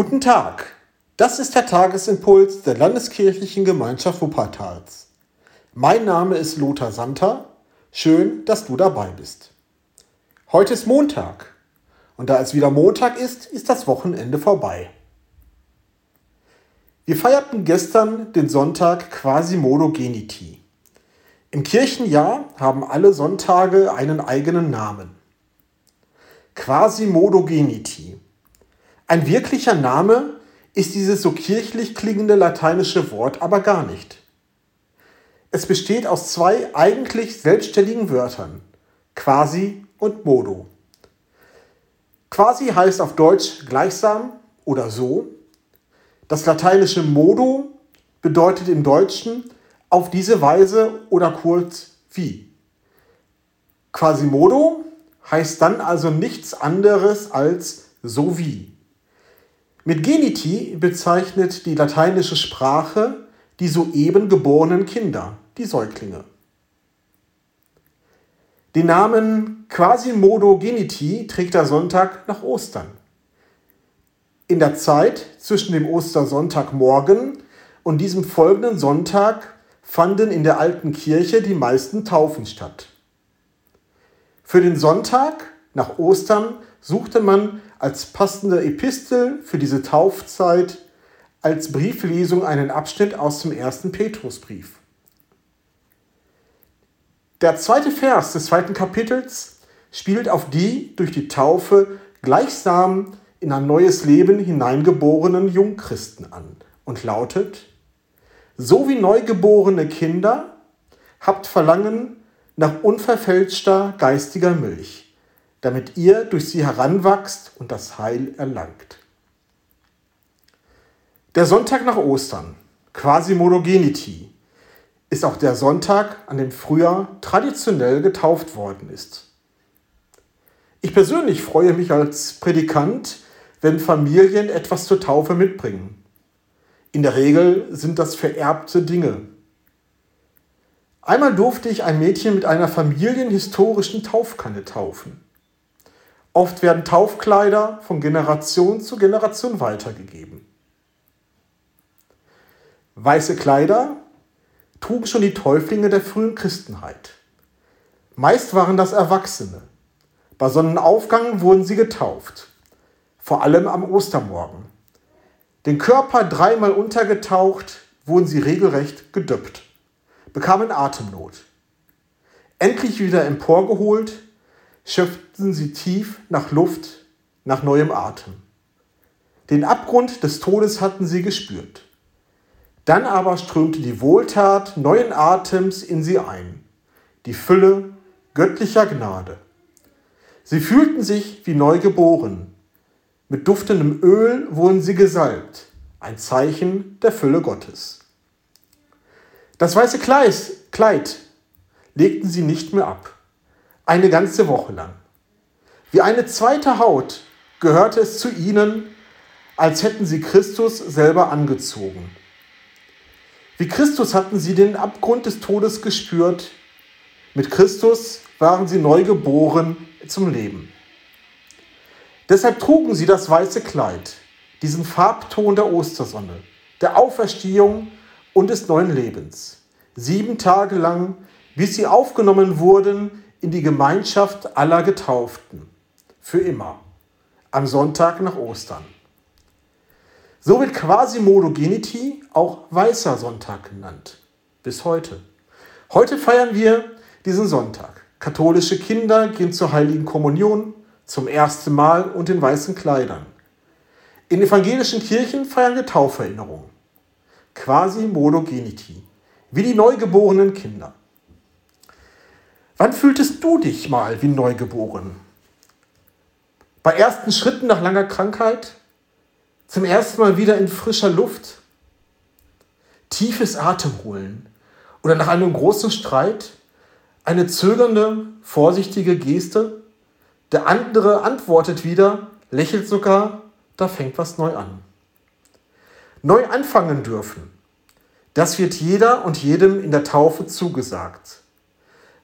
Guten Tag, das ist der Tagesimpuls der Landeskirchlichen Gemeinschaft Wuppertals. Mein Name ist Lothar Santer. Schön, dass du dabei bist. Heute ist Montag und da es wieder Montag ist, ist das Wochenende vorbei. Wir feierten gestern den Sonntag Quasimodo Geniti. Im Kirchenjahr haben alle Sonntage einen eigenen Namen. Quasimodo Geniti. Ein wirklicher Name ist dieses so kirchlich klingende lateinische Wort aber gar nicht. Es besteht aus zwei eigentlich selbstständigen Wörtern, quasi und modo. Quasi heißt auf Deutsch gleichsam oder so. Das lateinische modo bedeutet im Deutschen auf diese Weise oder kurz wie. Quasimodo heißt dann also nichts anderes als so wie. Mit Geniti bezeichnet die lateinische Sprache die soeben geborenen Kinder, die Säuglinge. Den Namen Quasimodo Geniti trägt der Sonntag nach Ostern. In der Zeit zwischen dem Ostersonntagmorgen und diesem folgenden Sonntag fanden in der alten Kirche die meisten Taufen statt. Für den Sonntag nach Ostern suchte man als passende Epistel für diese Taufzeit als Brieflesung einen Abschnitt aus dem ersten Petrusbrief. Der zweite Vers des zweiten Kapitels spielt auf die durch die Taufe gleichsam in ein neues Leben hineingeborenen Jungchristen an und lautet, so wie neugeborene Kinder habt Verlangen nach unverfälschter geistiger Milch damit ihr durch sie heranwachst und das Heil erlangt. Der Sonntag nach Ostern, quasi Modogenity, ist auch der Sonntag, an dem früher traditionell getauft worden ist. Ich persönlich freue mich als Predikant, wenn Familien etwas zur Taufe mitbringen. In der Regel sind das vererbte Dinge. Einmal durfte ich ein Mädchen mit einer familienhistorischen Taufkanne taufen. Oft werden Taufkleider von Generation zu Generation weitergegeben. Weiße Kleider trugen schon die Täuflinge der frühen Christenheit. Meist waren das Erwachsene. Bei Sonnenaufgang wurden sie getauft, vor allem am Ostermorgen. Den Körper dreimal untergetaucht, wurden sie regelrecht gedöppt, bekamen Atemnot. Endlich wieder emporgeholt, schöpften sie tief nach Luft, nach neuem Atem. Den Abgrund des Todes hatten sie gespürt. Dann aber strömte die Wohltat neuen Atems in sie ein, die Fülle göttlicher Gnade. Sie fühlten sich wie neu geboren. Mit duftendem Öl wurden sie gesalbt, ein Zeichen der Fülle Gottes. Das weiße Kleid legten sie nicht mehr ab eine ganze Woche lang. Wie eine zweite Haut gehörte es zu ihnen, als hätten sie Christus selber angezogen. Wie Christus hatten sie den Abgrund des Todes gespürt. Mit Christus waren sie neu geboren zum Leben. Deshalb trugen sie das weiße Kleid, diesen Farbton der Ostersonne, der Auferstehung und des neuen Lebens. Sieben Tage lang, bis sie aufgenommen wurden in die Gemeinschaft aller Getauften. Für immer. Am Sonntag nach Ostern. So wird Quasimodo Geniti auch Weißer Sonntag genannt. Bis heute. Heute feiern wir diesen Sonntag. Katholische Kinder gehen zur Heiligen Kommunion zum ersten Mal und in weißen Kleidern. In evangelischen Kirchen feiern wir Tauferinnerung. Quasimodo Geniti. Wie die neugeborenen Kinder. Wann fühltest du dich mal wie neugeboren? Bei ersten Schritten nach langer Krankheit? Zum ersten Mal wieder in frischer Luft? Tiefes Atemholen? Oder nach einem großen Streit? Eine zögernde, vorsichtige Geste? Der andere antwortet wieder, lächelt sogar, da fängt was neu an. Neu anfangen dürfen. Das wird jeder und jedem in der Taufe zugesagt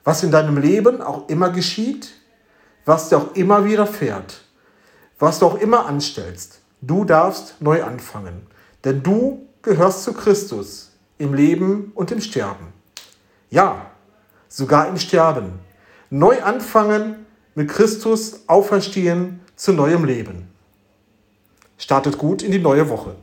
was in deinem Leben auch immer geschieht, was dir auch immer widerfährt, was du auch immer anstellst. Du darfst neu anfangen, denn du gehörst zu Christus im Leben und im Sterben. Ja, sogar im Sterben. Neu anfangen, mit Christus auferstehen zu neuem Leben. Startet gut in die neue Woche.